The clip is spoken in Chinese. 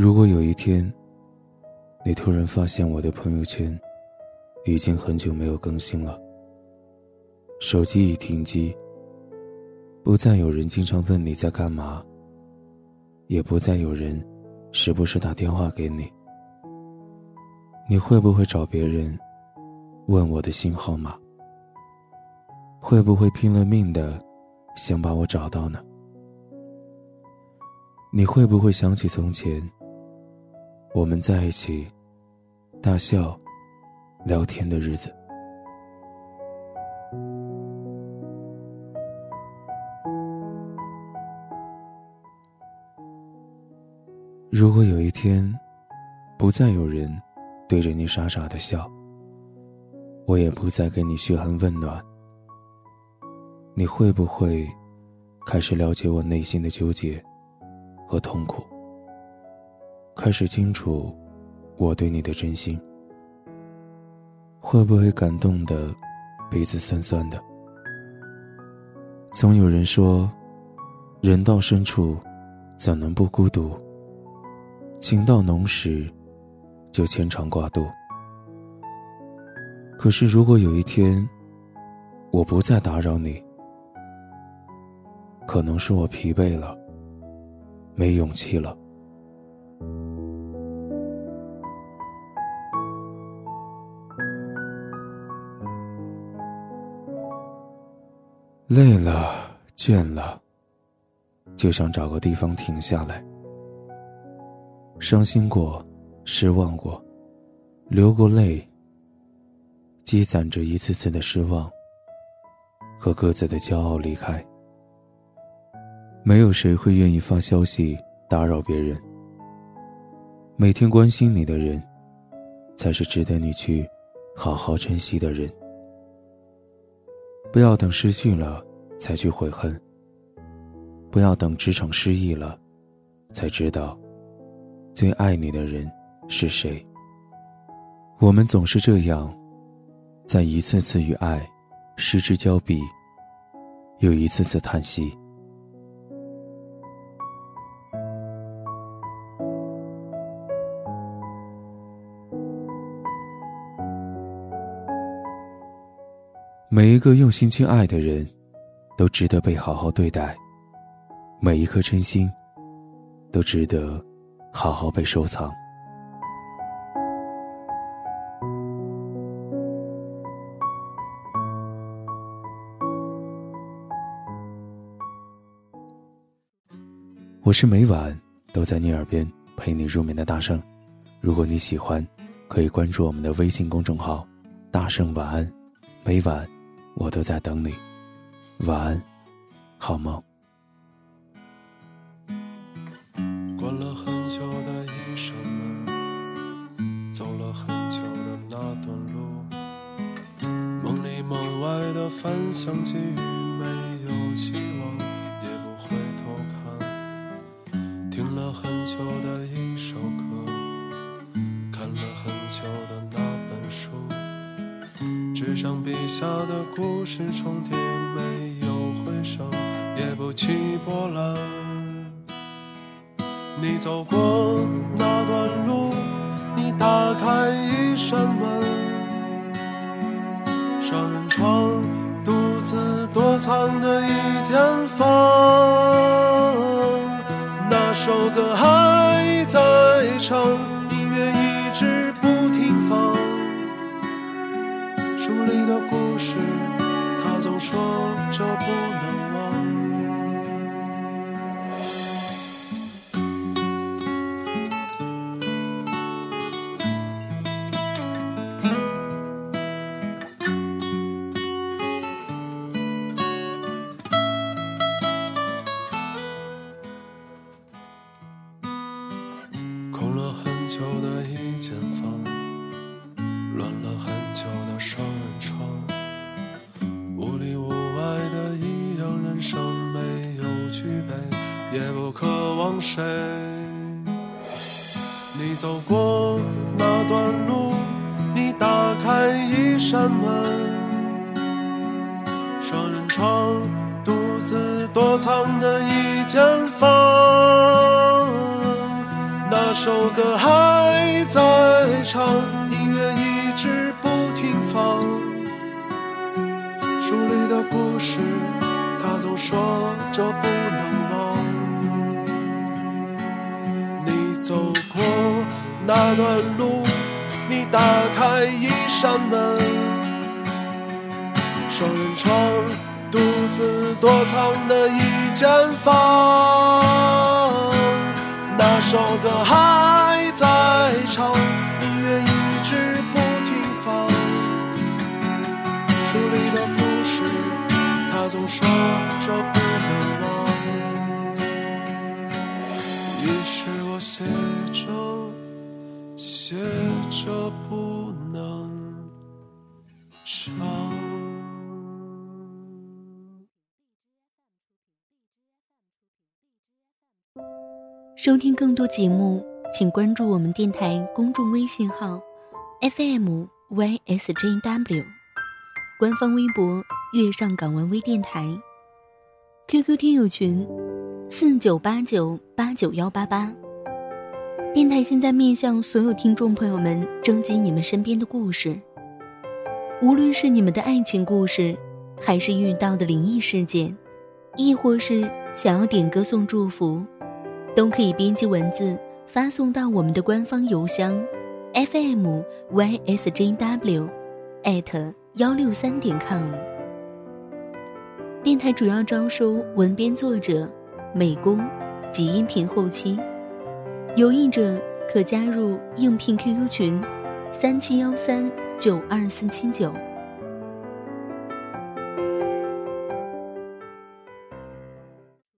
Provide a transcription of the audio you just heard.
如果有一天，你突然发现我的朋友圈已经很久没有更新了，手机已停机，不再有人经常问你在干嘛，也不再有人时不时打电话给你，你会不会找别人问我的新号码？会不会拼了命的想把我找到呢？你会不会想起从前？我们在一起大笑、聊天的日子。如果有一天，不再有人对着你傻傻的笑，我也不再给你嘘寒问暖，你会不会开始了解我内心的纠结和痛苦？开始清楚我对你的真心，会不会感动的鼻子酸酸的？总有人说，人到深处怎能不孤独？情到浓时就牵肠挂肚。可是如果有一天我不再打扰你，可能是我疲惫了，没勇气了。累了，倦了，就想找个地方停下来。伤心过，失望过，流过泪，积攒着一次次的失望和各自的骄傲离开。没有谁会愿意发消息打扰别人。每天关心你的人，才是值得你去好好珍惜的人。不要等失去了才去悔恨。不要等职场失意了，才知道最爱你的人是谁。我们总是这样，在一次次与爱失之交臂，又一次次叹息。每一个用心去爱的人，都值得被好好对待；每一颗真心，都值得好好被收藏。我是每晚都在你耳边陪你入眠的大圣。如果你喜欢，可以关注我们的微信公众号“大圣晚安”，每晚。我都在等你，晚安，好梦。关了很久的一扇门，走了很久的那段路，梦里梦外的翻墙际遇，没有情下的故事重叠，没有回声，也不起波澜。你走过那段路，你打开一扇门，双人床，独自躲藏的一间房。那首歌还在唱。书里的故事，他总说着不能忘。空了很久的谁。你走过那段路，你打开一扇门，双人床，独自躲藏的一间房。那首歌还在唱，音乐一直不停放。书里的故事，他总说着不能忘。走过那段路，你打开一扇门，双人床，独自躲藏的一间房。那首歌还在唱，音乐一直不停放。书里的故事，他总说着不能忘。写着，写着不能唱。收听更多节目，请关注我们电台公众微信号 FM YSJW，官方微博“月上港湾微电台 ”，QQ 听友群四九八九八九幺八八。电台现在面向所有听众朋友们征集你们身边的故事，无论是你们的爱情故事，还是遇到的灵异事件，亦或是想要点歌送祝福。都可以编辑文字发送到我们的官方邮箱，fm ysjw，艾特幺六三点 com。电台主要招收文编作者、美工及音频后期，有意者可加入应聘 QQ 群：三七幺三九二四七九。